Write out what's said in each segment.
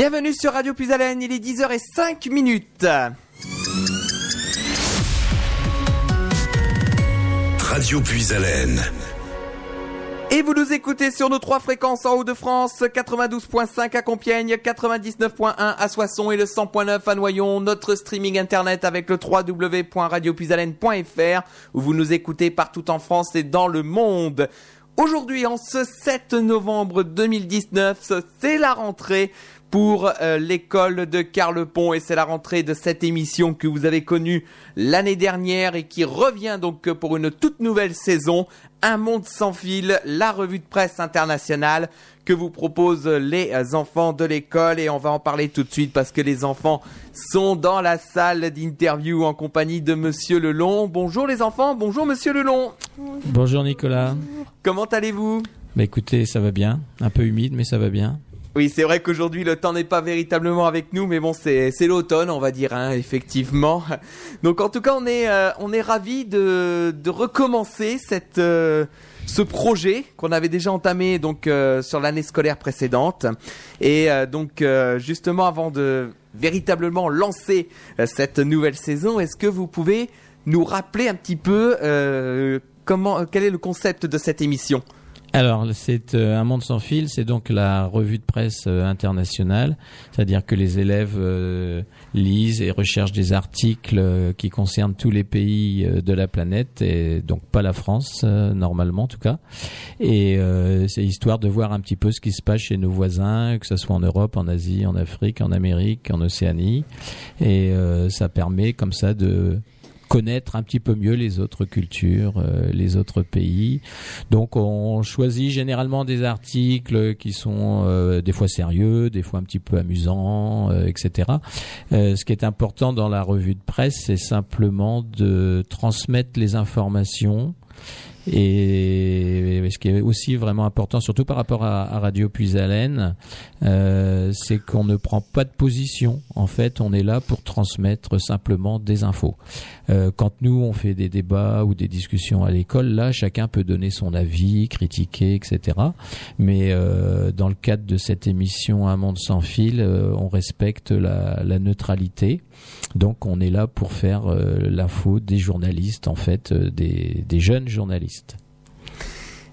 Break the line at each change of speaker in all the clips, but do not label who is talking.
Bienvenue sur Radio Plus Haleine, il est 10h05 minutes.
Radio Haleine.
Et vous nous écoutez sur nos trois fréquences en Haut-de-France, 92.5 à Compiègne, 99.1 à Soissons et le 100.9 à Noyon. Notre streaming internet avec le www.radiopuisalène.fr où vous nous écoutez partout en France et dans le monde. Aujourd'hui, en ce 7 novembre 2019, c'est la rentrée pour euh, l'école de Carlepont et c'est la rentrée de cette émission que vous avez connue l'année dernière et qui revient donc pour une toute nouvelle saison, Un monde sans fil, la revue de presse internationale que vous proposent les enfants de l'école et on va en parler tout de suite parce que les enfants sont dans la salle d'interview en compagnie de monsieur Lelon. Bonjour les enfants, bonjour monsieur Lelon.
Bonjour Nicolas.
Comment allez-vous?
Bah écoutez, ça va bien. Un peu humide, mais ça va bien.
Oui, c'est vrai qu'aujourd'hui le temps n'est pas véritablement avec nous, mais bon, c'est l'automne, on va dire, hein, effectivement. Donc en tout cas, on est euh, on est ravi de de recommencer cette euh, ce projet qu'on avait déjà entamé donc euh, sur l'année scolaire précédente et euh, donc euh, justement avant de véritablement lancer euh, cette nouvelle saison, est-ce que vous pouvez nous rappeler un petit peu comment quel est le concept de cette émission?
Alors, c'est euh, un monde sans fil, c'est donc la revue de presse euh, internationale, c'est-à-dire que les élèves euh, lisent et recherchent des articles euh, qui concernent tous les pays euh, de la planète et donc pas la France normalement en tout cas. Et c'est histoire de voir un petit peu ce qui se passe chez nos voisins, que ce soit en Europe, en Asie, en Afrique, en Amérique, en Océanie, et ça permet comme ça de connaître un petit peu mieux les autres cultures, euh, les autres pays. Donc on choisit généralement des articles qui sont euh, des fois sérieux, des fois un petit peu amusants, euh, etc. Euh, ce qui est important dans la revue de presse, c'est simplement de transmettre les informations. Et ce qui est aussi vraiment important, surtout par rapport à, Radio Puis-Haleine, euh, c'est qu'on ne prend pas de position. En fait, on est là pour transmettre simplement des infos. Euh, quand nous, on fait des débats ou des discussions à l'école, là, chacun peut donner son avis, critiquer, etc. Mais euh, dans le cadre de cette émission Un monde sans fil, euh, on respecte la, la neutralité. Donc, on est là pour faire euh, l'info des journalistes, en fait, euh, des, des jeunes journalistes.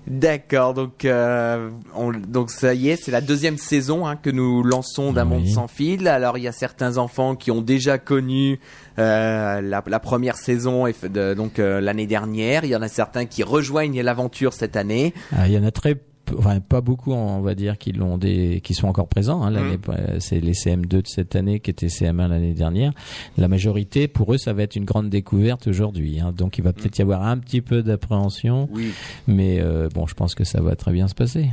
D'accord, donc euh, on- donc ça y est, c'est la deuxième saison hein, que nous lançons d'un
Oui.
monde sans fil. Alors il y a certains enfants qui ont déjà connu euh, la, la première saison de- donc euh, l'année dernière. Il y en a certains qui rejoignent l'aventure cette année.
Ah, il y en a très Enfin, pas beaucoup, on va dire, qui l'ont des, qui sont encore présents. Hein, l'année, euh, c'est les CM2 de cette année qui étaient CM1 l'année dernière. La majorité, pour eux, ça va être une grande découverte aujourd'hui. Hein, donc, il va peut-être y avoir un petit peu d'appréhension,
Oui.
mais euh, bon, je pense que ça va très bien se passer.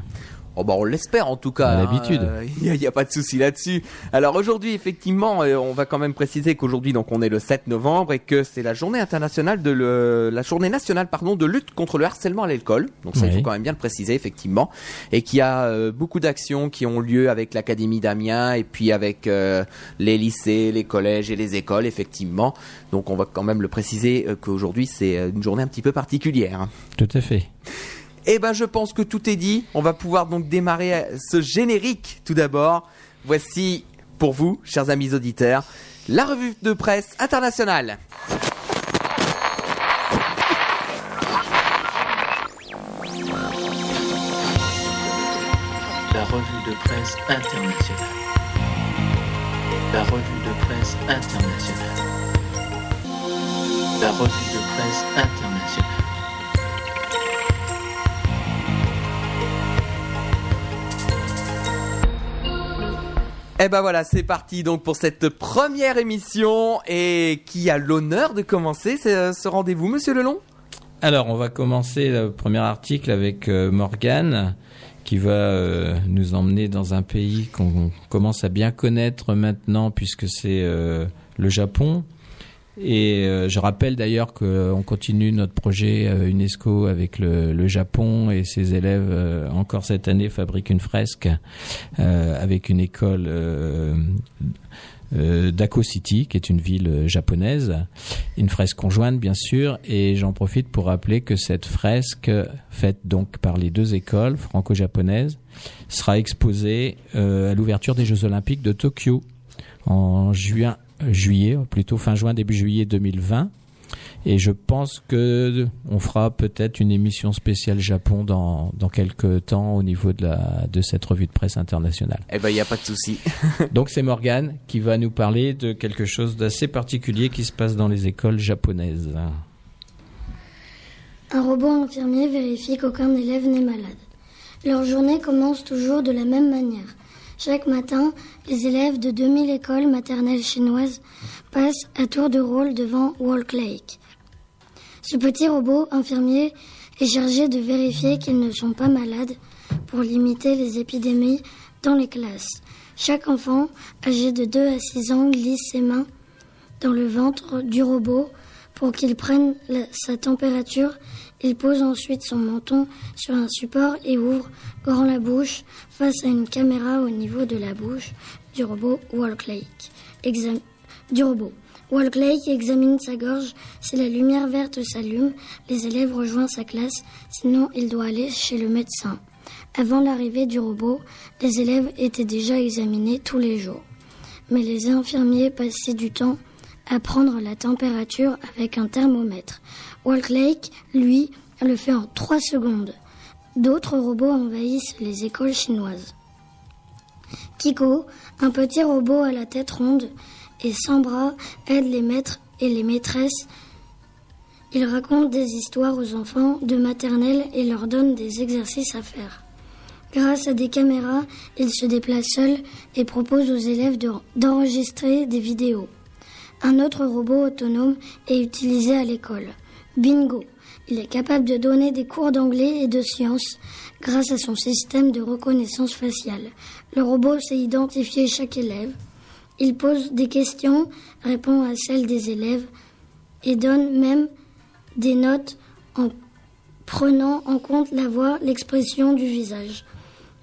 Oh bah on l'espère en tout cas.
À l'habitude.
Il n'y a, pas de souci là-dessus. Alors aujourd'hui effectivement, euh, on va quand même préciser qu'aujourd'hui donc on est le 7 novembre et que c'est la journée internationale de le, la journée nationale pardon de lutte contre le harcèlement à l'école. Donc ça il faut quand même bien le préciser effectivement et qu'il y a euh, beaucoup d'actions qui ont lieu avec l'académie d'Amiens et puis avec euh, les lycées, les collèges et les écoles effectivement. Donc on va quand même le préciser euh, qu'aujourd'hui c'est une journée un petit peu particulière. hein.
Tout à fait.
Eh ben, je pense que tout est dit. On va pouvoir donc démarrer euh, ce générique tout d'abord. Voici pour vous, chers amis auditeurs, la revue de presse internationale.
La revue de presse internationale. La revue de presse internationale. La revue de presse internationale.
Eh ben voilà, c'est parti donc pour cette première émission et qui a l'honneur de commencer ce, rendez-vous, Monsieur Lelon?
Alors, on va commencer le premier article avec euh, Morgane, qui va euh, nous emmener dans un pays qu'on commence à bien connaître maintenant, puisque c'est euh, le Japon. Et euh, je rappelle d'ailleurs qu'on continue notre projet euh, UNESCO avec le, le Japon et ses élèves euh, encore cette année fabriquent une fresque euh, avec une école euh, euh, Dako City, qui est une ville euh, japonaise. Une fresque conjointe, bien sûr. Et j'en profite pour rappeler que cette fresque, faite donc par les deux écoles franco-japonaises, sera exposée euh, à l'ouverture des Jeux Olympiques de Tokyo en juin, juillet, plutôt fin juin, début juillet 2020. Et je pense que on fera peut-être une émission spéciale Japon dans, dans quelques temps au niveau de, la, de cette revue de presse internationale.
Eh ben, il n'y a pas de souci.
Donc c'est Morgane qui va nous parler de quelque chose d'assez particulier qui se passe dans les écoles japonaises.
Un robot infirmier vérifie qu'aucun élève n'est malade. Leur journée commence toujours de la même manière. Chaque matin, les élèves de 2000 écoles maternelles chinoises passent à tour de rôle devant Walk Lake. Ce petit robot infirmier est chargé de vérifier qu'ils ne sont pas malades pour limiter les épidémies dans les classes. Chaque enfant âgé de 2 à 6 ans glisse ses mains dans le ventre du robot pour qu'il prenne sa température. Il pose ensuite son menton sur un support et ouvre grand la bouche face à une caméra au niveau de la bouche du robot Walk Lake. Exam- du robot. Examine sa gorge. Si la lumière verte s'allume, les élèves rejoignent sa classe. Sinon, il doit aller chez le médecin. Avant l'arrivée du robot, les élèves étaient déjà examinés tous les jours. Mais les infirmiers passaient du temps à prendre la température avec un thermomètre. Walk Lake, lui, le fait en 3 secondes. D'autres robots envahissent les écoles chinoises. Kiko, un petit robot à la tête ronde et sans bras, aide les maîtres et les maîtresses. Il raconte des histoires aux enfants de maternelle et leur donne des exercices à faire. Grâce à des caméras, il se déplace seul et propose aux élèves de- d'enregistrer des vidéos. Un autre robot autonome est utilisé à l'école. Bingo. Il est capable de donner des cours d'anglais et de sciences grâce à son système de reconnaissance faciale. Le robot sait identifier chaque élève. Il pose des questions, répond à celles des élèves et donne même des notes en prenant en compte la voix, l'expression du visage.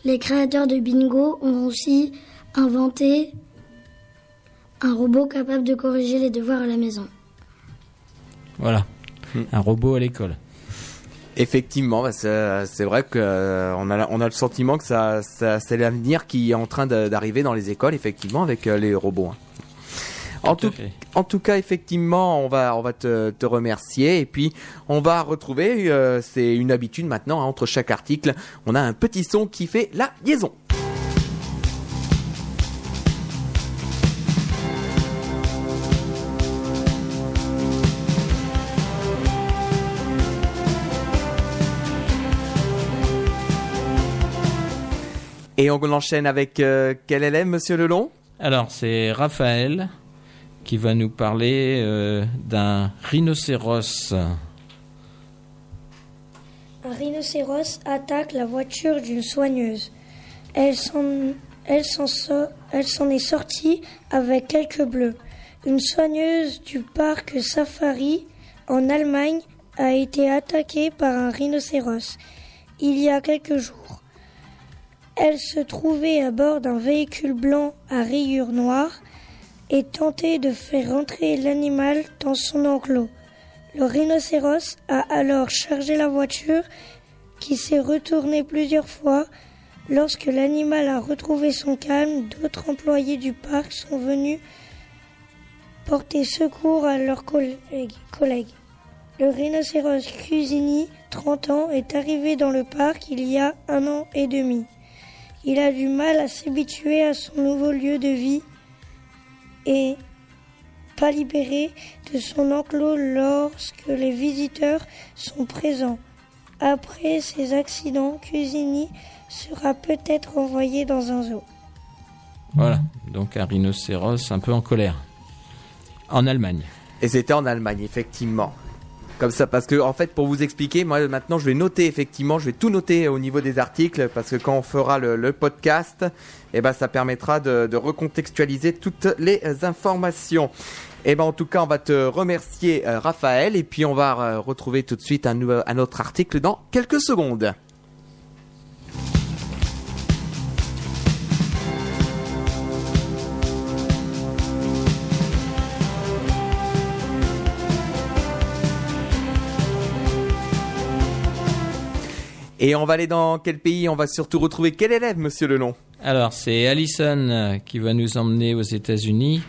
Les créateurs de Bingo ont aussi inventé un robot capable de corriger les devoirs à la maison.
Voilà, un robot à l'école.
Effectivement, bah, c'est vrai que euh, a on a le sentiment que ça, ça c'est l'avenir qui est en train d'arriver dans les écoles, effectivement, avec euh, les robots. hein. En
Tout
en cas, effectivement, on va on va te, te remercier et puis on va retrouver. euh, c'est une habitude maintenant hein, entre chaque article, on a un petit son qui fait la liaison. Et on enchaîne avec euh, quel élève, Monsieur Lelon?
Alors, c'est Raphaël qui va nous parler euh, d'un rhinocéros.
Un rhinocéros attaque la voiture d'une soigneuse. Elle s'en, elle s'en so- elle s'en est sortie avec quelques bleus. Une soigneuse du parc Safari en Allemagne a été attaquée par un rhinocéros il y a quelques jours. Elle se trouvait à bord d'un véhicule blanc à rayures noires et tentait de faire rentrer l'animal dans son enclos. Le rhinocéros a alors chargé la voiture qui s'est retournée plusieurs fois. Lorsque l'animal a retrouvé son calme, d'autres employés du parc sont venus porter secours à leurs collègues. Le rhinocéros Cusini, 30 ans, est arrivé dans le parc il y a un an et demi. Il a du mal à s'habituer à son nouveau lieu de vie et pas libéré de son enclos lorsque les visiteurs sont présents. Après ces accidents, Cusini sera peut-être envoyé dans un zoo.
Voilà, donc un rhinocéros un peu en colère. En Allemagne.
Et c'était en Allemagne, effectivement. Comme ça, parce que en fait, pour vous expliquer, moi maintenant, je vais noter effectivement, je vais tout noter au niveau des articles, parce que quand on fera le, podcast, eh ben, ça permettra de, recontextualiser toutes les informations. Eh ben, en tout cas, on va te remercier, euh, Raphaël, et puis on va euh, retrouver tout de suite un autre article dans quelques secondes. Et on va aller dans quel pays On va surtout retrouver quel élève, monsieur Lelon
Alors, c'est Allison euh, qui va nous emmener aux États-Unis,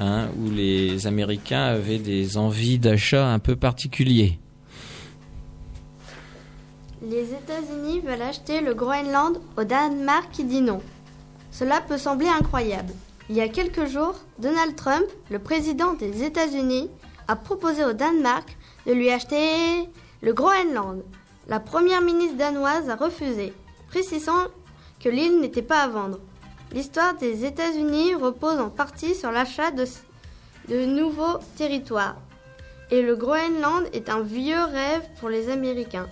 hein, où les Américains avaient des envies d'achat un peu particuliers.
Les États-Unis veulent acheter le Groenland au Danemark qui dit non. Cela peut sembler incroyable. Il y a quelques jours, Donald Trump, le président des États-Unis, a proposé au Danemark de lui acheter le Groenland. La première ministre danoise a refusé, précisant que l'île n'était pas à vendre. L'histoire des États-Unis repose en partie sur l'achat de, nouveaux territoires. Et le Groenland est un vieux rêve pour les Américains.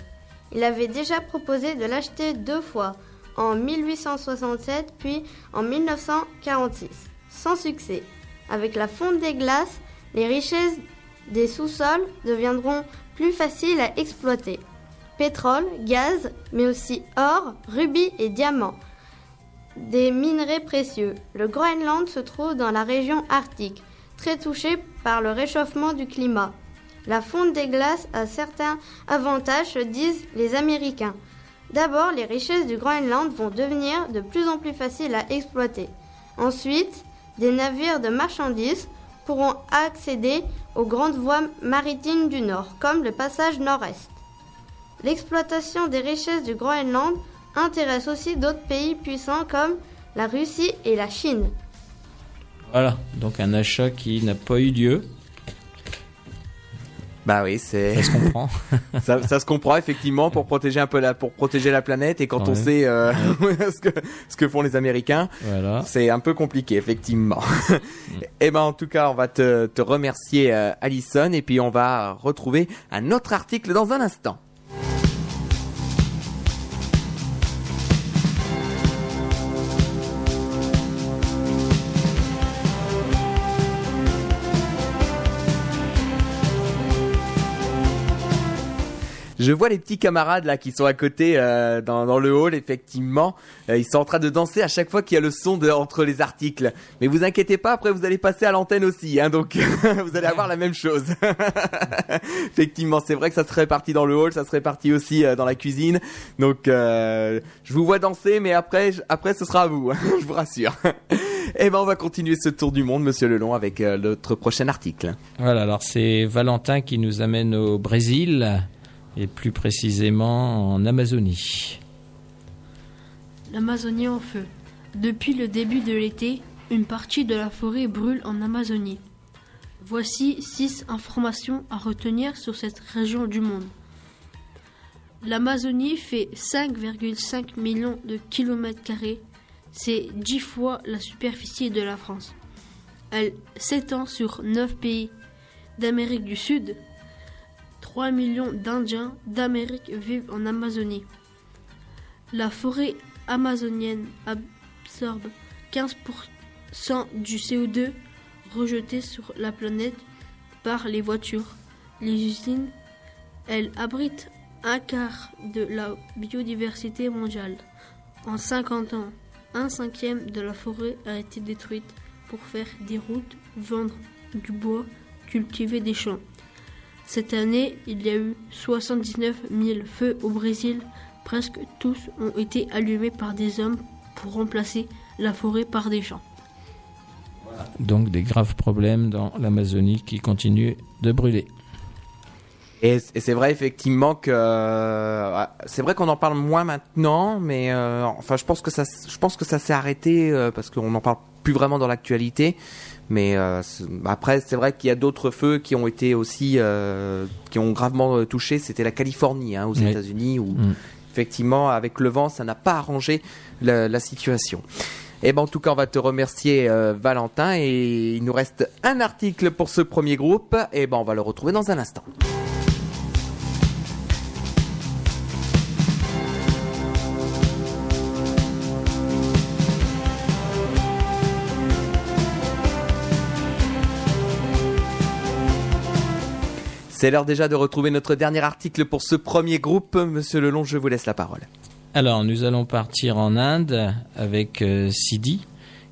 Il avait déjà proposé de l'acheter deux fois, en 1867 puis en 1946, sans succès. Avec la fonte des glaces, les richesses des sous-sols deviendront plus faciles à exploiter. Pétrole, gaz, mais aussi or, rubis et diamants. Des minerais précieux. Le Groenland se trouve dans la région arctique, très touchée par le réchauffement du climat. La fonte des glaces a certains avantages, se disent les Américains. D'abord, les richesses du Groenland vont devenir de plus en plus faciles à exploiter. Ensuite, des navires de marchandises pourront accéder aux grandes voies maritimes du Nord, comme le passage nord-est. L'exploitation des richesses du Groenland intéresse aussi d'autres pays puissants comme la Russie et la Chine.
Voilà, donc un achat qui n'a pas eu lieu.
Bah oui, c'est.
Ça se comprend.
ça, ça se comprend effectivement pour protéger un peu la, pour protéger la planète et quand on sait euh, ce que ce que font les Américains,
voilà.
c'est un peu compliqué effectivement. et ben en tout cas, on va te, te remercier euh, Alison et puis on va retrouver un autre article dans un instant. Je vois les petits camarades là qui sont à côté euh, dans, le hall, effectivement. Euh, ils sont en train de danser à chaque fois qu'il y a le son entre les articles. Mais vous inquiétez pas, après vous allez passer à l'antenne aussi, hein, donc vous allez avoir la même chose. effectivement, c'est vrai que ça se répartit dans le hall, ça se répartit aussi euh, dans la cuisine. Donc je vous vois danser, mais après, après ce sera à vous, je vous rassure. Et ben on va continuer ce tour du monde, Monsieur Lelon, avec notre prochain article.
Voilà, alors c'est Valentin qui nous amène au Brésil, et plus précisément en Amazonie.
L'Amazonie en feu. Depuis le début de l'été, une partie de la forêt brûle en Amazonie. Voici six informations à retenir sur cette région du monde. L'Amazonie fait 5,5 millions de kilomètres carrés. C'est 10 fois la superficie de la France. Elle s'étend sur 9 pays d'Amérique du Sud. 3 millions d'Indiens d'Amérique vivent en Amazonie. La forêt amazonienne absorbe 15% du CO2 rejeté sur la planète par les voitures. Les usines, elles abritent un quart de la biodiversité mondiale. En 50 ans, un cinquième de la forêt a été détruite pour faire des routes, vendre du bois, cultiver des champs. Cette année, il y a eu 79 000 feux au Brésil. Presque tous ont été allumés par des hommes pour remplacer la forêt par des champs.
Donc des graves problèmes dans l'Amazonie qui continuent de brûler.
Et, c'est vrai effectivement que euh, c'est vrai qu'on en parle moins maintenant, mais euh, enfin je pense que ça s- je pense que ça s'est arrêté euh, parce qu'on n'en parle plus vraiment dans l'actualité. Mais euh, après c'est vrai qu'il y a d'autres feux qui ont été aussi euh, qui ont gravement euh, touché. C'était la Californie hein, aux
Oui.
États-Unis où
Mm.
effectivement avec le vent ça n'a pas arrangé la, la situation. Et ben en tout cas on va te remercier euh, Valentin et il nous reste un article pour ce premier groupe. Et ben on va le retrouver dans un instant. C'est l'heure déjà de retrouver notre dernier article pour ce premier groupe. Monsieur Lelon, je vous laisse la parole.
Alors nous allons partir en Inde avec euh, Sidi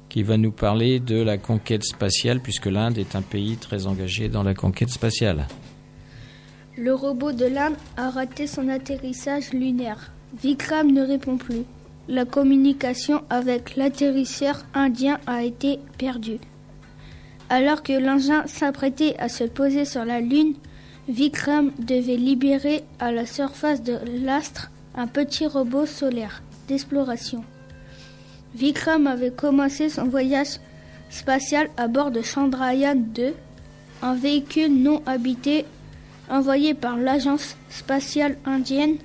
qui va nous parler de la conquête spatiale puisque l'Inde est un pays très engagé dans la conquête spatiale.
Le robot de l'Inde a raté son atterrissage lunaire.
Vikram ne répond plus. La communication avec l'atterrisseur indien a été perdue. Alors que l'engin s'apprêtait à se poser sur la Lune, Vikram devait libérer à la surface de l'astre un petit robot solaire d'exploration. Vikram avait commencé son voyage spatial à bord de Chandrayaan 2, un véhicule non habité envoyé par l'agence spatiale indienne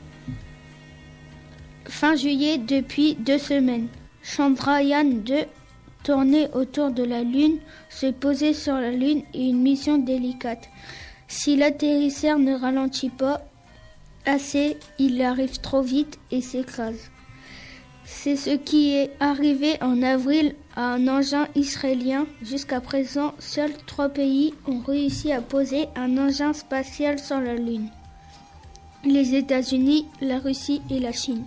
fin juillet depuis deux semaines. Chandrayaan 2 tournait autour de la Lune, se posait sur la Lune et une mission délicate. Si l'atterrisseur ne ralentit pas assez, il arrive trop vite et s'écrase. C'est ce qui est arrivé en avril à un engin israélien. Jusqu'à présent, seuls trois pays ont réussi à poser un engin spatial sur la Lune. Les États-Unis, la Russie et la Chine.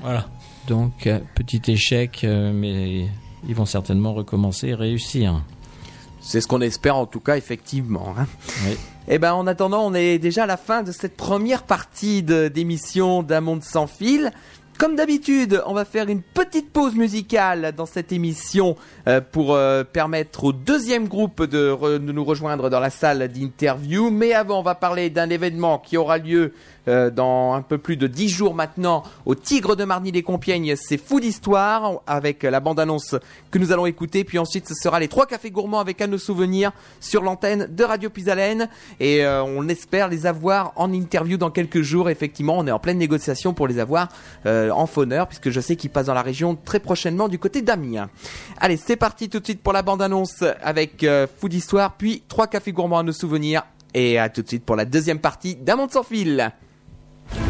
Voilà. Donc, euh, petit échec, euh, mais ils vont certainement recommencer et réussir.
C'est ce qu'on espère en tout cas, effectivement. hein.
Oui.
Eh ben, en attendant, on est déjà à la fin de cette première partie de- d'émission d'un monde sans fil. Comme d'habitude, on va faire une petite pause musicale dans cette émission euh, pour euh, permettre au deuxième groupe de, re- de nous rejoindre dans la salle d'interview. Mais avant, on va parler d'un événement qui aura lieu euh, dans un peu plus de 10 jours maintenant au Tigre de Marny-les-Compiègnes. C'est fou d'histoire avec la bande-annonce que nous allons écouter. Puis ensuite, ce sera les trois cafés gourmands avec à nos souvenirs sur l'antenne de Radio Puisalène. Et euh, on espère les avoir en interview dans quelques jours. Effectivement, on est en pleine négociation pour les avoir euh, en fauneur puisque je sais qu'ils passent dans la région très prochainement du côté d'Amiens. Allez, c'est parti tout de suite pour la bande-annonce avec Fou d'histoire, puis trois cafés gourmands à nos souvenirs. Et à tout de suite pour la deuxième partie d'un monde sans fil.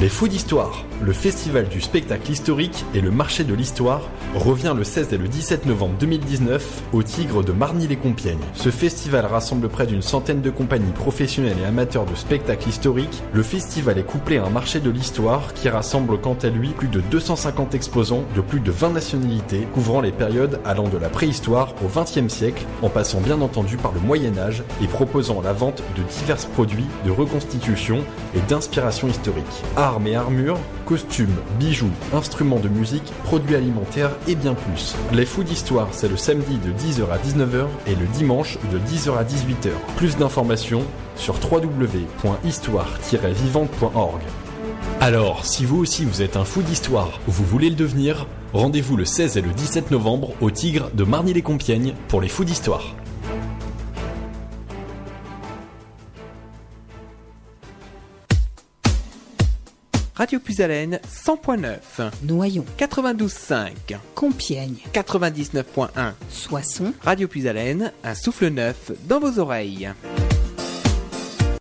Les Fous d'Histoire, le festival du spectacle historique et le marché de l'histoire, revient le 16 et le 17 novembre 2019 au Tigre de Marny-les-Compiègnes. Ce festival rassemble près d'une centaine de compagnies professionnelles et amateurs de spectacles historiques. Le festival est couplé à un marché de l'histoire qui rassemble quant à lui plus de 250 exposants de plus de 20 nationalités couvrant les périodes allant de la préhistoire au XXe siècle en passant bien entendu par le Moyen Âge et proposant la vente de divers produits de reconstitution et d'inspiration historique. Armes et armures, costumes, bijoux, instruments de musique, produits alimentaires et bien plus. Les Fous d'Histoire, c'est le samedi de 10h à 19h et le dimanche de 10h à 18h. Plus d'informations sur www.histoire-vivante.org. Alors, si vous aussi vous êtes un fou d'histoire ou vous voulez le devenir, rendez-vous le 16 et le 17 novembre au Tigre de Marny-les-Compiègnes pour les Fous d'Histoire.
Radio Puisalène 100.9,
Noyon,
92.5,
Compiègne,
99.1.
Soissons,
Radio Puisalène, un souffle neuf dans vos oreilles.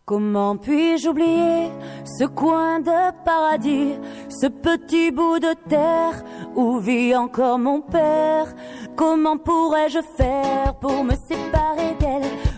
Comment puis-je oublier ce coin de paradis, ce petit bout de terre où vit encore mon père? Comment pourrais-je faire pour me séparer d'elle?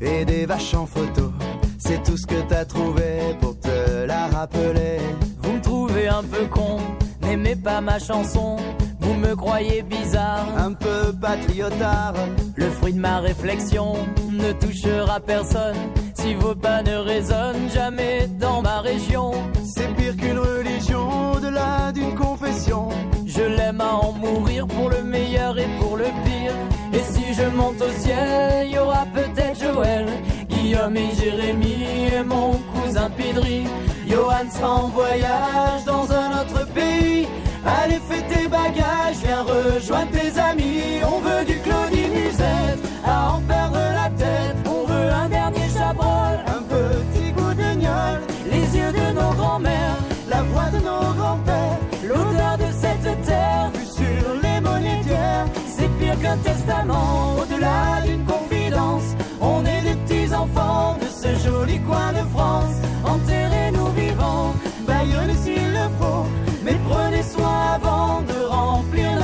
et des vaches en photo, c'est tout ce que t'as trouvé pour te la rappeler.
Vous me trouvez un peu con, n'aimez pas ma chanson. Vous me croyez bizarre,
un peu patriotard.
Le fruit de ma réflexion ne touchera personne. Si vos pas ne résonnent jamais dans ma région,
c'est pire qu'une religion, au-delà d'une confession.
Je l'aime à en mourir pour le meilleur et pour le pire. Je monte au ciel, il y aura peut-être Joël, Guillaume et Jérémy et mon cousin Pidri.
Johan sera en voyage dans un autre pays. Allez, fais tes bagages, viens rejoindre tes amis. On veut du Claudie Musette, à en perdre la tête.
On veut un dernier chabrol,
un petit goût de.
Les yeux de nos grands-mères,
la voix de nos grands-pères.
L'odeur de cette terre, C'est pire qu'un testament,
au-delà d'une confidence. On est des petits enfants de ce joli coin de France. Enterrez-nous vivants, baillonnez s'il le faut, mais prenez soin avant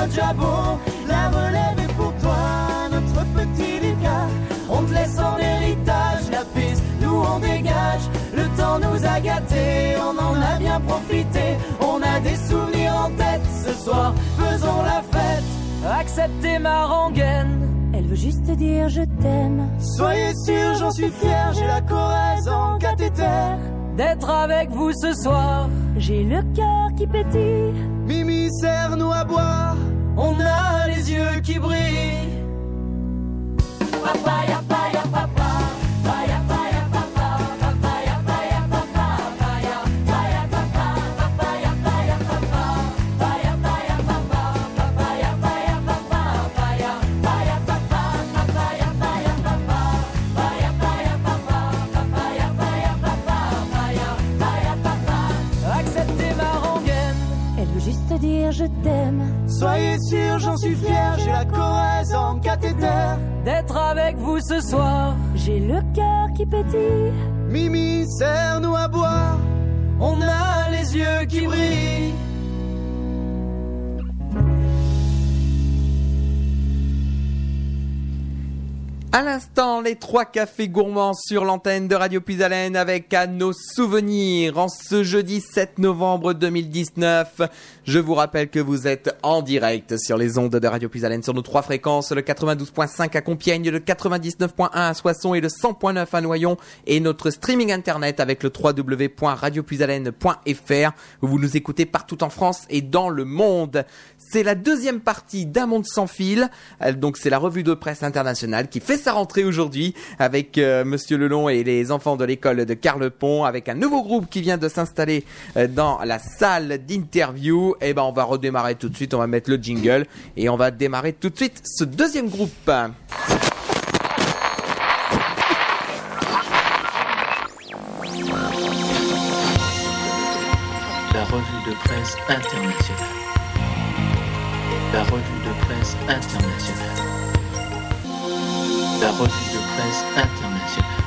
déjà beau. La relève est pour toi, notre petit Lucas. On te laisse en héritage la piste, nous on dégage. Le temps nous a gâtés, on en a bien profité. On a des souvenirs en tête ce soir, faisons la fête. Acceptez ma rengaine.
Elle veut juste dire je t'aime.
Soyez sûr, j'en suis fier, j'ai la Corrèze en cathéter. D'être avec vous ce soir,
J'ai le cœur qui pétille.
Mimi serre-nous à boire, on a les yeux qui brillent. Papa, suis fier, j'ai la Corrèze en cathéter. D'être avec vous ce soir,
J'ai le cœur qui pétille.
Mimi serre-nous à boire, on a les yeux qui brillent.
À l'instant, les trois cafés gourmands sur l'antenne de Radio Puisalène avec à nos souvenirs en ce jeudi 7 novembre 2019. Je vous rappelle que vous êtes en direct sur les ondes de Radio Puisalène sur nos trois fréquences, le 92.5 à Compiègne, le 99.1 à Soissons et le 100.9 à Noyon et notre streaming internet avec le www.radiopuisalène.fr où vous nous écoutez partout en France et dans le monde. C'est la deuxième partie d'un monde sans fil. Euh, Donc c'est la revue de presse internationale qui fait sa rentrée aujourd'hui avec euh, Monsieur Lelon et les enfants de l'école de Carlepont avec un nouveau groupe qui vient de s'installer euh, dans la salle d'interview. Et ben on va redémarrer tout de suite, on va mettre le jingle et on va démarrer tout de suite ce deuxième groupe.
La revue de presse internationale. La revue de presse internationale. La revue de presse internationale.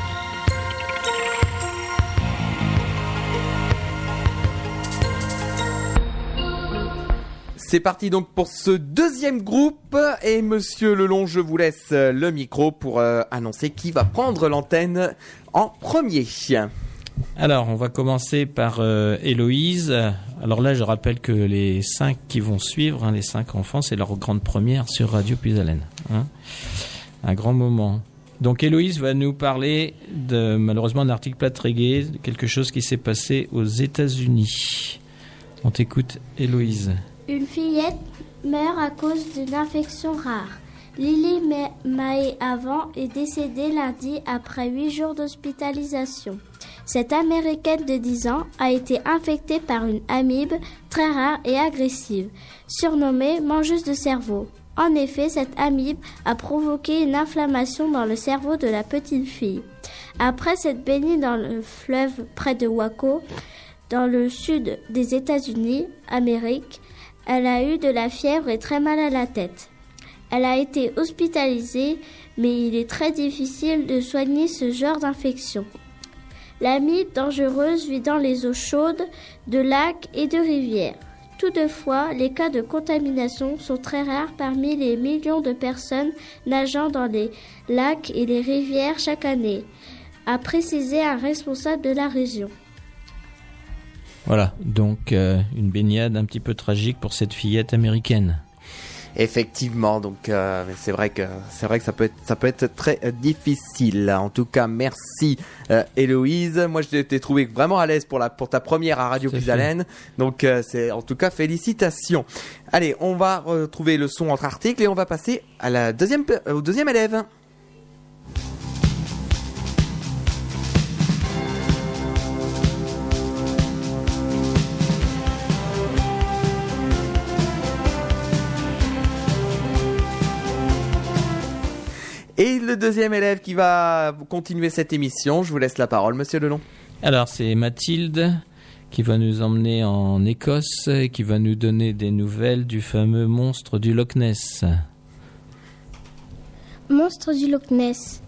C'est parti donc pour ce deuxième groupe et Monsieur Lelon, je vous laisse le micro pour euh, annoncer qui va prendre l'antenne en premier.
Alors, on va commencer par euh, Héloïse. Alors là, je rappelle que les cinq qui vont suivre, hein, les cinq enfants, c'est leur grande première sur Radio Puisalène. Hein. Un grand moment. Donc Héloïse va nous parler de malheureusement d'un article de quelque chose qui s'est passé aux États-Unis. On t'écoute, Héloïse.
Une fillette meurt à cause d'une infection rare. Lily Ma- Mae Avant est décédée lundi après huit jours d'hospitalisation. Cette américaine de 10 ans a été infectée par une amibe très rare et agressive, surnommée mangeuse de cerveau. En effet, cette amibe a provoqué une inflammation dans le cerveau de la petite fille. Après s'être baignée dans le fleuve près de Waco, dans le sud des États-Unis, Amérique, elle a eu de la fièvre et très mal à la tête. Elle a été hospitalisée, mais il est très difficile de soigner ce genre d'infection. L'amibe dangereuse vit dans les eaux chaudes de lacs et de rivières. Toutefois, les cas de contamination sont très rares parmi les millions de personnes nageant dans les lacs et les rivières chaque année, a précisé un responsable de la région.
Voilà, donc euh, une baignade un petit peu tragique pour cette fillette américaine.
Effectivement, donc euh, c'est vrai que c'est vrai que ça peut être ça peut être très difficile. En tout cas, merci euh, Héloïse. Moi, je t'ai trouvé vraiment à l'aise pour la pour ta première à Radio. Puisalène. Donc euh, c'est en tout cas félicitations. Allez, on va retrouver le son entre articles et on va passer à la deuxième au deuxième élève. Et le deuxième élève qui va continuer cette émission, je vous laisse la parole, Monsieur Lelon.
Alors, c'est Mathilde qui va nous emmener en Écosse et qui va nous donner des nouvelles du fameux monstre du Loch Ness.
Monstre du Loch Ness.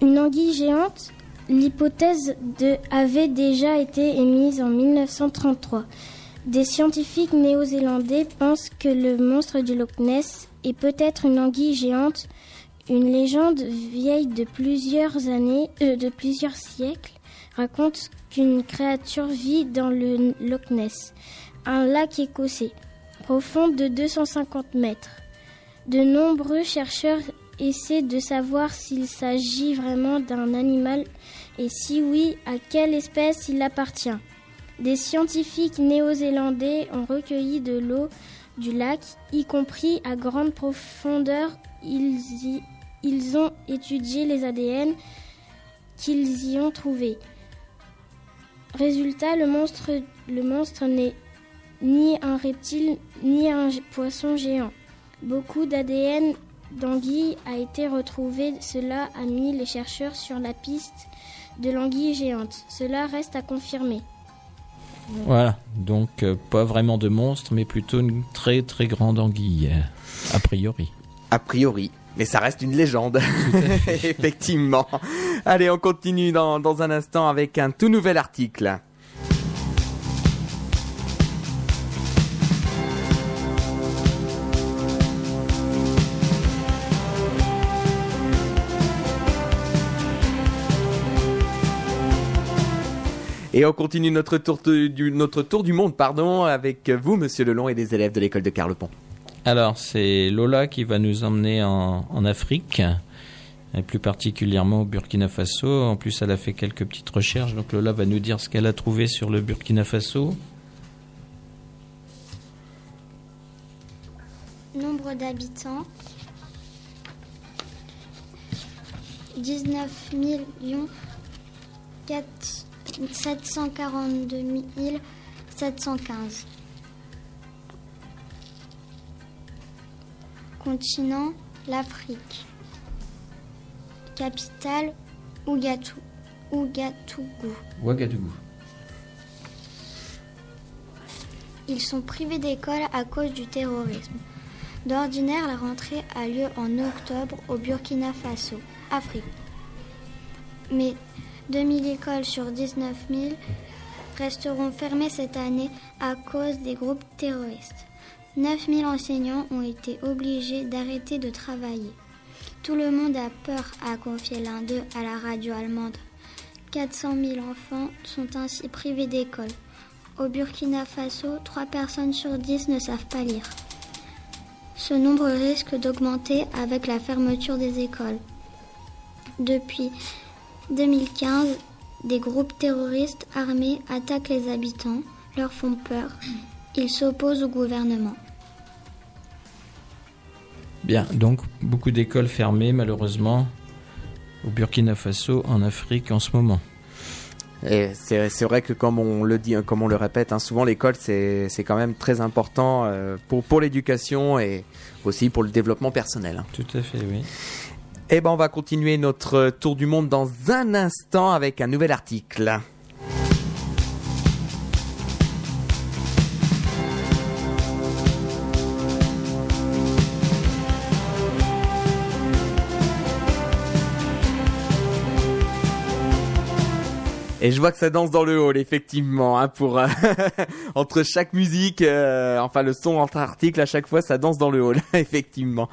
Une anguille géante L'hypothèse de avait déjà été émise en 1933.
Des scientifiques néo-zélandais pensent que le monstre du Loch Ness est peut-être une anguille géante. Une légende vieille de plusieurs années, euh, de plusieurs siècles, raconte qu'une créature vit dans le Loch Ness, un lac écossais, profond de 250 mètres. De nombreux chercheurs essaient de savoir s'il s'agit vraiment d'un animal et si oui, à quelle espèce il appartient. Des scientifiques néo-zélandais ont recueilli de l'eau du lac, y compris à grande profondeur. Ils, y- ils ont étudié les ADN qu'ils y ont trouvés. Résultat, le monstre, le monstre n'est ni un reptile ni un poisson géant. Beaucoup d'ADN d'anguilles a été retrouvé. Cela a mis les chercheurs sur la piste de l'anguille géante. Cela reste à confirmer.
Voilà, donc euh, pas vraiment de monstre, mais plutôt une très très grande anguille, a priori.
A priori. Mais ça reste une légende. Effectivement. Allez, on continue dans, dans un instant avec un tout nouvel article. Et on continue notre tour, de- du, notre tour du monde pardon, avec vous, monsieur Lelon, et des élèves de l'école de Carlepont.
Alors, c'est Lola qui va nous emmener en, Afrique, et plus particulièrement au Burkina Faso. En plus, elle a fait quelques petites recherches, donc Lola va nous dire ce qu'elle a trouvé sur le Burkina Faso.
Nombre d'habitants 19 millions 4 742 715. Continent l'Afrique. Capitale Ouagatou- Ouagadougou.
Ouagadougou.
Ils sont privés d'école à cause du terrorisme. D'ordinaire, la rentrée a lieu en octobre au Burkina Faso, Afrique. Mais 2000 écoles sur 19 000 resteront fermées cette année à cause des groupes terroristes. 9 000 enseignants ont été obligés d'arrêter de travailler. Tout le monde a peur, a confié l'un d'eux à la radio allemande. 400 000 enfants sont ainsi privés d'école. Au Burkina Faso, 3 personnes sur 10 ne savent pas lire. Ce nombre risque d'augmenter avec la fermeture des écoles. Depuis 2015, des groupes terroristes armés attaquent les habitants, leur font peur. Ils s'opposent au gouvernement.
Bien, donc beaucoup d'écoles fermées malheureusement au Burkina Faso, en Afrique en ce moment.
Et c'est vrai que comme on le dit, comme on le répète, hein, souvent l'école c'est c'est quand même très important euh, pour pour l'éducation et aussi pour le développement personnel. hein.
Tout à fait, oui.
Eh ben on va continuer notre tour du monde dans un instant avec un nouvel article. Et je vois que ça danse dans le hall, effectivement, hein, pour euh, entre chaque musique, euh, enfin le son entre articles, à chaque fois ça danse dans le hall, effectivement.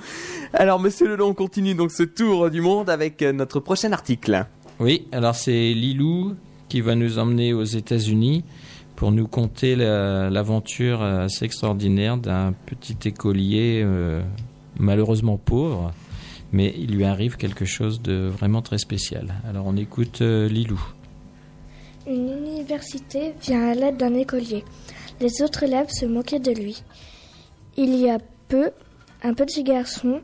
Alors Monsieur Lelon, on continue donc ce tour du monde avec euh, notre prochain article.
Oui, alors c'est Lilou qui va nous emmener aux États-Unis pour nous conter la- l'aventure assez extraordinaire d'un petit écolier malheureusement pauvre, mais il lui arrive quelque chose de vraiment très spécial. Alors on écoute euh, Lilou.
Une université vient à l'aide d'un écolier. Les autres élèves se moquaient de lui. Il y a peu, un petit garçon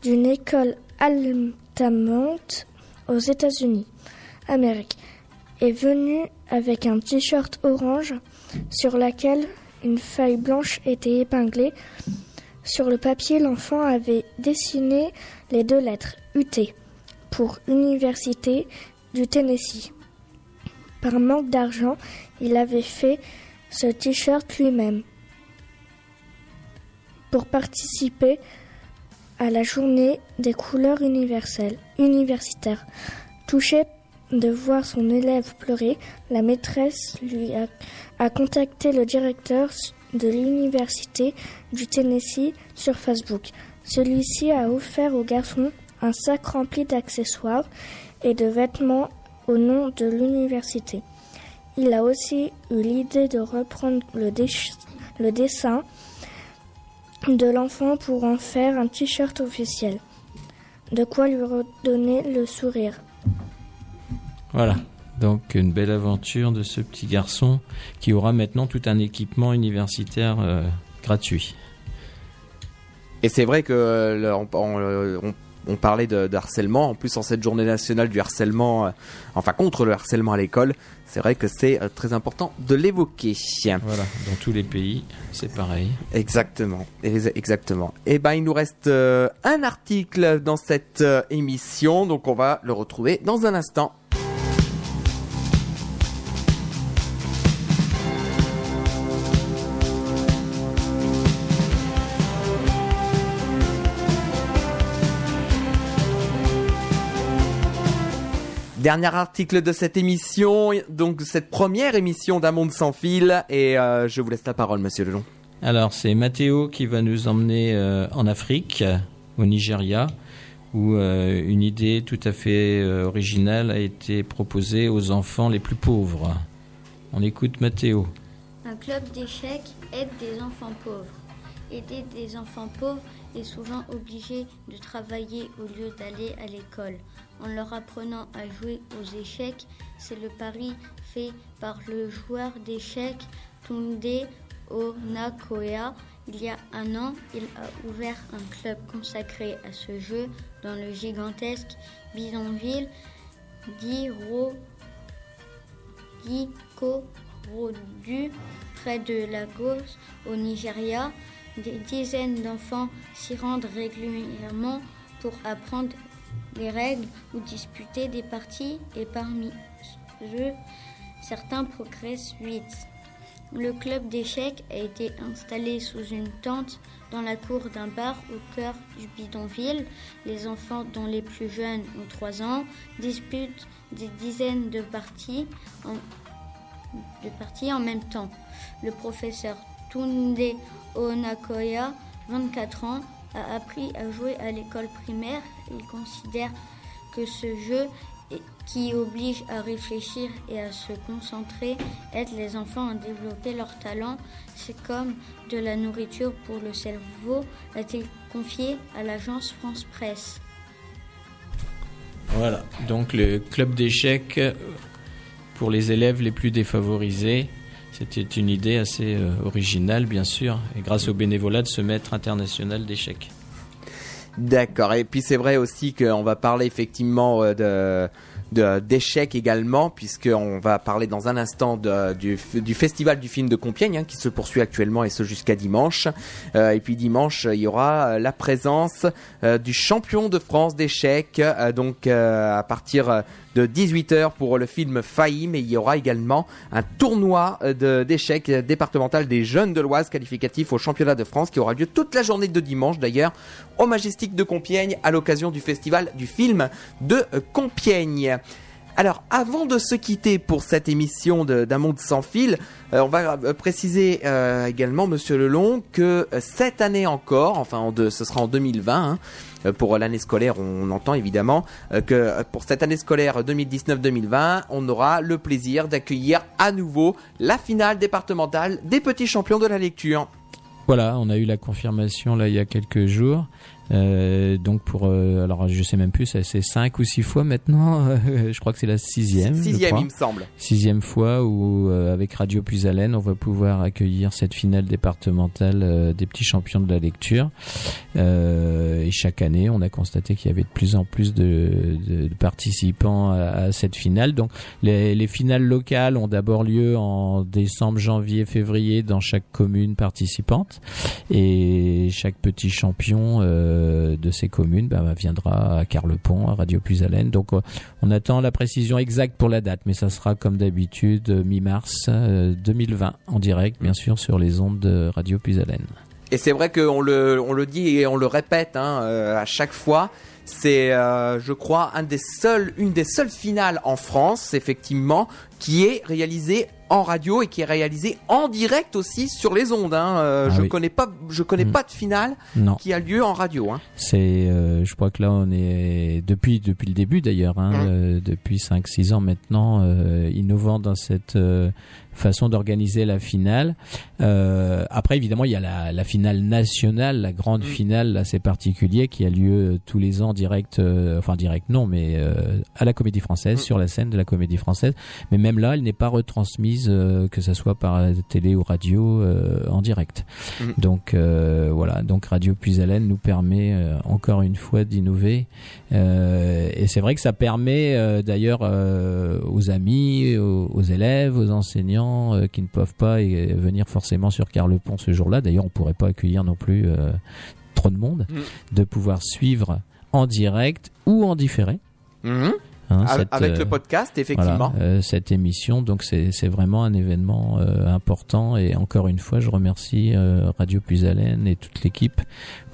d'une école allemande aux États-Unis, Amérique, est venu avec un t-shirt orange sur laquelle une feuille blanche était épinglée. Sur le papier, l'enfant avait dessiné les deux lettres UT pour Université du Tennessee. Par manque d'argent, il avait fait ce t-shirt lui-même. Pour participer à la journée des couleurs universelles, universitaires, touché de voir son élève pleurer, la maîtresse lui a contacté le directeur de l'université du Tennessee sur Facebook. Celui-ci a offert au garçon un sac rempli d'accessoires et de vêtements au nom de l'université. Il a aussi eu l'idée de reprendre le, dess- le dessin de l'enfant pour en faire un t-shirt officiel. De quoi lui redonner le sourire.
Voilà. Donc une belle aventure de ce petit garçon qui aura maintenant tout un équipement universitaire euh, gratuit.
Et c'est vrai que euh, le- on, on- euh, on- on parlait de, de harcèlement. En plus, en cette journée nationale du harcèlement, euh, enfin contre le harcèlement à l'école, c'est vrai que c'est euh, très important de l'évoquer.
Voilà, dans tous les pays, c'est pareil.
Exactement, Ex- exactement. Et ben, il nous reste euh, un article dans cette émission, donc on va le retrouver dans un instant. Dernier article de cette émission, donc cette première émission d'un monde sans fil, et euh, je vous laisse la parole, Monsieur Lelon.
Alors c'est Mathéo qui va nous emmener euh, en Afrique, au Nigeria, où euh, une idée tout à fait euh, originale a été proposée aux enfants les plus pauvres. On écoute Mathéo.
Un club d'échecs aide des enfants pauvres. Aider des enfants pauvres est souvent obligé de travailler au lieu d'aller à l'école. En leur apprenant à jouer aux échecs, c'est le pari fait par le joueur d'échecs Tunde Onakoya. Il y a un an, il a ouvert un club consacré à ce jeu dans le gigantesque bidonville d'Iro Ikorodu, près de Lagos, au Nigeria. Des dizaines d'enfants s'y rendent régulièrement pour apprendre les règles ou disputer des parties et parmi eux, certains progressent vite. Le club d'échecs a été installé sous une tente dans la cour d'un bar au cœur du bidonville. Les enfants, dont les plus jeunes ont 3 ans, disputent des dizaines de parties en, même temps. Le professeur Tunde Onakoya, 24 ans, a appris à jouer à l'école primaire. Il considère que ce jeu qui oblige à réfléchir et à se concentrer aide les enfants à développer leur talent. C'est comme de la nourriture pour le cerveau, a-t-il confié à l'agence France Presse.
Voilà, donc le club d'échecs euh, pour les élèves les plus défavorisés. C'était une idée assez euh, originale, bien sûr, et grâce au bénévolat de ce maître international d'échecs.
D'accord. Et puis c'est vrai aussi qu'on va parler effectivement euh, de de- d'échecs également, puisqu'on va parler dans un instant du, festival du film de Compiègne, hein, qui se poursuit actuellement et ce jusqu'à dimanche. Euh, et puis dimanche, il y aura euh, la présence euh, du champion de France d'échecs, donc à partir de 18h pour le film Failli, mais il y aura également un tournoi d'échecs départemental des jeunes de l'Oise qualificatif au championnat de France qui aura lieu toute la journée de dimanche d'ailleurs au Majestic de Compiègne à l'occasion du festival du film de Compiègne. Alors, avant de se quitter pour cette émission d'un monde sans fil, euh, on va euh, préciser euh, également, Monsieur Lelon, que cette année encore, enfin, ce sera en 2020, hein, pour l'année scolaire, on entend évidemment que pour cette année scolaire 2019-2020, on aura le plaisir d'accueillir à nouveau la finale départementale des petits champions de la lecture.
Voilà, on a eu la confirmation là il y a quelques jours. Euh, donc pour euh, alors je sais même plus c'est cinq ou six fois maintenant. Je crois que c'est la sixième
Sixième, il me semble.
sixième fois où euh, avec Radio Puisalène on va pouvoir accueillir cette finale départementale euh, des petits champions de la lecture. Euh, et chaque année on a constaté qu'il y avait de plus en plus de, de- de participants à, à cette finale. Donc les, les finales locales ont d'abord lieu en décembre janvier février dans chaque commune participante. Et chaque petit champion euh, de ces communes bah, viendra à Carlepont, à Radio Puisalène. Donc euh, on attend la précision exacte pour la date, mais ça sera comme d'habitude euh, mi-mars euh, 2020 en direct, bien sûr, sur les ondes de Radio Puisalène.
Et c'est vrai qu'on le, dit et on le répète hein, euh, à chaque fois. C'est, euh, je crois, une des seules finales en France, effectivement, qui est réalisée en radio et qui est réalisée en direct aussi sur les ondes. Hein. Euh,
Ah
je
oui.
connais pas, je connais
Mm.
pas de finale
Non.
qui a lieu en radio. Hein.
C'est, euh, je crois que là on est depuis depuis le début d'ailleurs, hein,
Mhm.
euh, depuis 5-6 ans maintenant, euh, innovant dans cette euh, façon d'organiser la finale. Euh, après évidemment il y a la, la finale nationale, la grande finale assez particulier qui a lieu euh, tous les ans direct, euh, enfin direct non, mais euh, à la Comédie Française, sur la scène de la Comédie Française. Mais même là elle n'est pas retransmise, que ça soit par télé ou radio, en direct.
Mhm.
Donc voilà, donc Radio Puisalène nous permet encore une fois d'innover. Euh, et c'est vrai que ça permet euh, d'ailleurs euh, aux amis, aux, aux élèves, aux enseignants euh, qui ne peuvent pas euh, venir forcément sur Carlepont ce jour-là. D'ailleurs, on pourrait pas accueillir non plus euh, trop de monde,
Mm.
de pouvoir suivre en direct ou en différé.
Mhm.
Hein,
Avec-
cette,
avec
euh,
le podcast, effectivement.
voilà, euh, cette émission. Donc c'est c'est vraiment un événement euh, important et encore une fois, je remercie euh, Radio Puisalène et toute l'équipe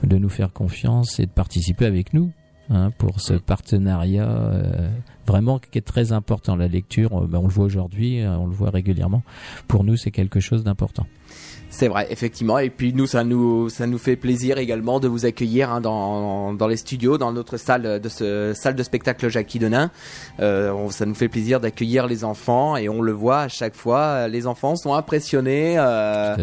de nous faire confiance et de participer avec nous. Hein, pour ce partenariat euh, vraiment qui est très important. La lecture euh, ben, on le voit aujourd'hui euh, on le voit régulièrement. Pour nous c'est quelque chose d'important
C'est vrai, effectivement. Et puis nous, ça nous, ça nous fait plaisir également de vous accueillir hein, dans, dans les studios, dans notre salle de ce salle de spectacle Jackie Denain. Euh, on- ça nous fait plaisir d'accueillir les enfants et on le voit à chaque fois. Les enfants sont impressionnés euh,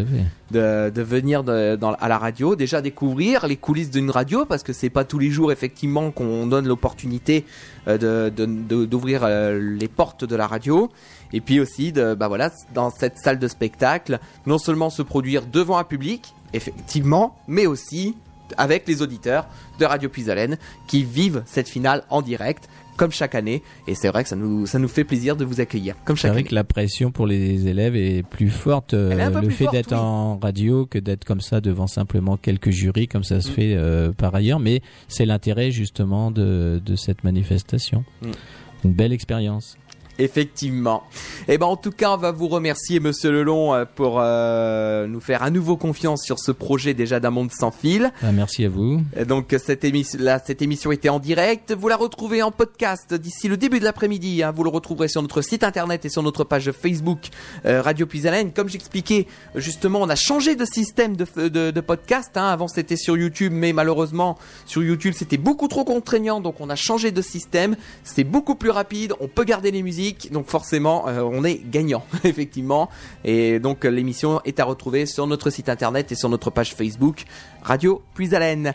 de, de venir de- dans, à la radio, déjà découvrir les coulisses d'une radio parce que c'est pas tous les jours effectivement qu'on donne l'opportunité euh, d'ouvrir euh, les portes de la radio. Et puis aussi, de, bah voilà, dans cette salle de spectacle, non seulement se produire devant un public, effectivement, mais aussi avec les auditeurs de Radio Puisalène qui vivent cette finale en direct, comme chaque année. Et c'est vrai que ça nous, ça nous fait plaisir de vous accueillir, comme
c'est
chaque
vrai
année.
que la pression pour les élèves est plus forte euh,
Elle est un peu
le
plus
fait d'être
oui.
en radio que d'être comme ça devant simplement quelques jurys comme ça se
Mm.
fait euh, par ailleurs mais c'est l'intérêt justement de, de cette manifestation
Mm.
une belle expérience
Effectivement. Et ben en tout cas, on va vous remercier, Monsieur Lelon, euh, pour euh, nous faire à nouveau confiance sur ce projet déjà d'un monde sans fil.
Ah, merci à vous
Donc cette émission, là, cette émission était en direct. Vous la retrouvez en podcast d'ici le début de l'après-midi. hein. Vous le retrouverez sur notre site internet et sur notre page Facebook euh, Radio Puisalène. Comme j'expliquais, justement, on a changé de système de, de, de podcast. hein. Avant c'était sur YouTube, mais malheureusement sur YouTube c'était beaucoup trop contraignant. Donc on a changé de système. C'est beaucoup plus rapide. On peut garder les musiques. Donc forcément, euh, on est gagnant, effectivement. Et donc euh, l'émission est à retrouver sur notre site internet et sur notre page Facebook Radio Puisalène.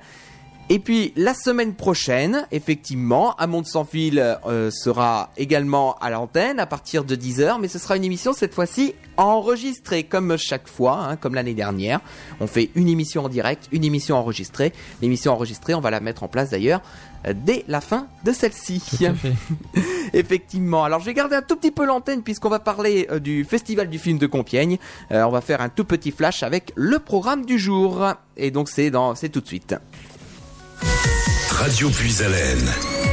Et puis la semaine prochaine, effectivement, Un Monde sans fil euh, sera également à l'antenne à partir de 10h, mais ce sera une émission cette fois-ci enregistrée, comme chaque fois, hein, comme l'année dernière. On fait une émission en direct, une émission enregistrée. L'émission enregistrée, on va la mettre en place d'ailleurs dès la fin de celle-ci. Effectivement. Alors je vais garder un tout petit peu l'antenne puisqu'on va parler euh, du Festival du film de Compiègne. Euh, on va faire un tout petit flash avec le programme du jour. Et donc c'est dans, c'est tout de suite.
Radio Puisalène.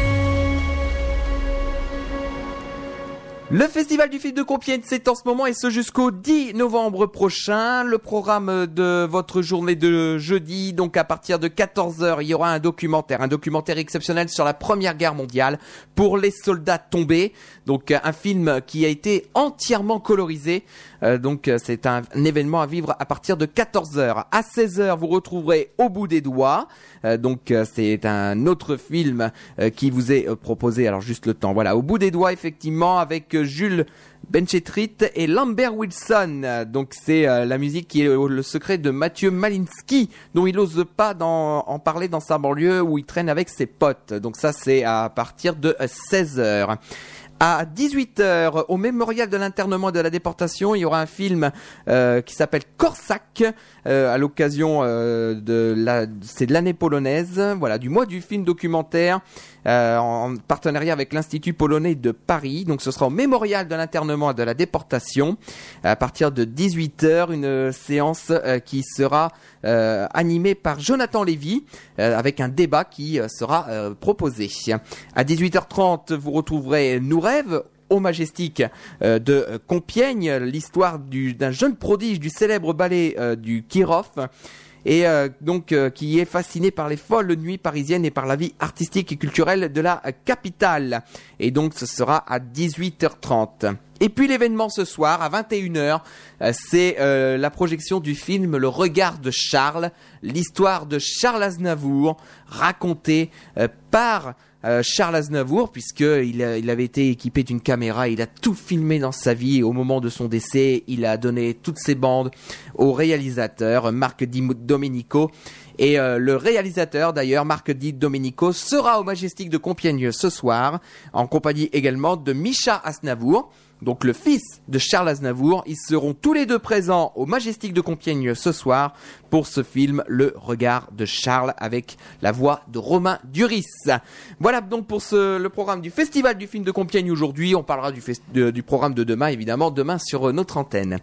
Le Festival du film de Compiègne, c'est en ce moment et ce jusqu'au 10 novembre prochain. Le programme de votre journée de jeudi, donc à partir de 14h, il y aura un documentaire, un documentaire exceptionnel sur la Première Guerre mondiale pour les soldats tombés. Donc un film qui a été entièrement colorisé. Euh, donc euh, c'est un, un événement à vivre à partir de 14h. À 16h, vous retrouverez Au bout des doigts. Euh, donc euh, c'est un autre film qui vous est proposé. Alors juste le temps. Voilà, Au bout des doigts effectivement avec Jules Benchetrit et Lambert Wilson. Donc c'est euh, la musique qui est le secret de Mathieu Malinsky, dont il n'ose pas en parler dans sa banlieue où il traîne avec ses potes. Donc ça c'est à partir de 16h. À 18h, au mémorial de l'internement et de la déportation, il y aura un film euh, qui s'appelle Corsac, euh, à l'occasion euh, de la, c'est de l'année polonaise, voilà, du mois du film documentaire, euh, en partenariat avec l'Institut polonais de Paris. Donc ce sera au mémorial de l'internement et de la déportation, à partir de 18h, une séance euh, qui sera euh, animée par Jonathan Lévy, euh, avec un débat qui euh, sera euh, proposé. À 18h30, vous retrouverez Nous rêve au Majestic euh, de euh, Compiègne, l'histoire du- d'un jeune prodige du célèbre ballet euh, du Kirov.
Et euh, donc euh, qui est fasciné par les folles nuits parisiennes et par la vie artistique et culturelle de la capitale. Et donc ce sera à 18h30. Et puis l'événement ce soir à 21h, euh, c'est euh, la projection du film Le regard de Charles, l'histoire de Charles Aznavour racontée euh, par euh, Charles Aznavour, puisque il, avait été équipé d'une caméra, il a tout filmé dans sa vie. Au moment de son décès, il a donné toutes ses bandes au réalisateur Marc Di Domenico. Et euh, le réalisateur, d'ailleurs, Marc Di Domenico, sera au Majestic de Compiègne ce soir, en compagnie également de Micha Aznavour. Donc le fils de Charles Aznavour, ils seront tous les deux présents au Majestic de Compiègne ce soir pour ce film Le regard de Charles avec la voix de Romain Duris. Voilà donc pour ce, le programme du Festival du film de Compiègne aujourd'hui. On parlera du, programme de demain évidemment, demain sur euh, notre antenne.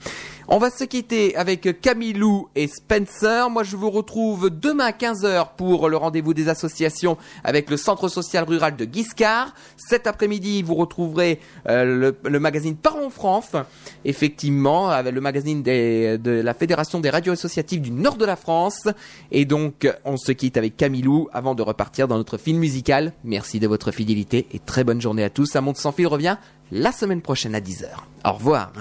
On va se quitter avec Camilou et Spencer. Moi je vous retrouve demain à 15h pour le rendez-vous des associations avec le Centre social rural de Guiscard. Cet après-midi vous retrouverez euh, le magazine Parlons France, effectivement, avec le magazine de la Fédération des radios associatives du nord de la France. Et donc, on se quitte avec Camilou avant de repartir dans notre film musical. Merci de votre fidélité et très bonne journée à tous. Un monde sans fil revient la semaine prochaine à 10h. Au revoir.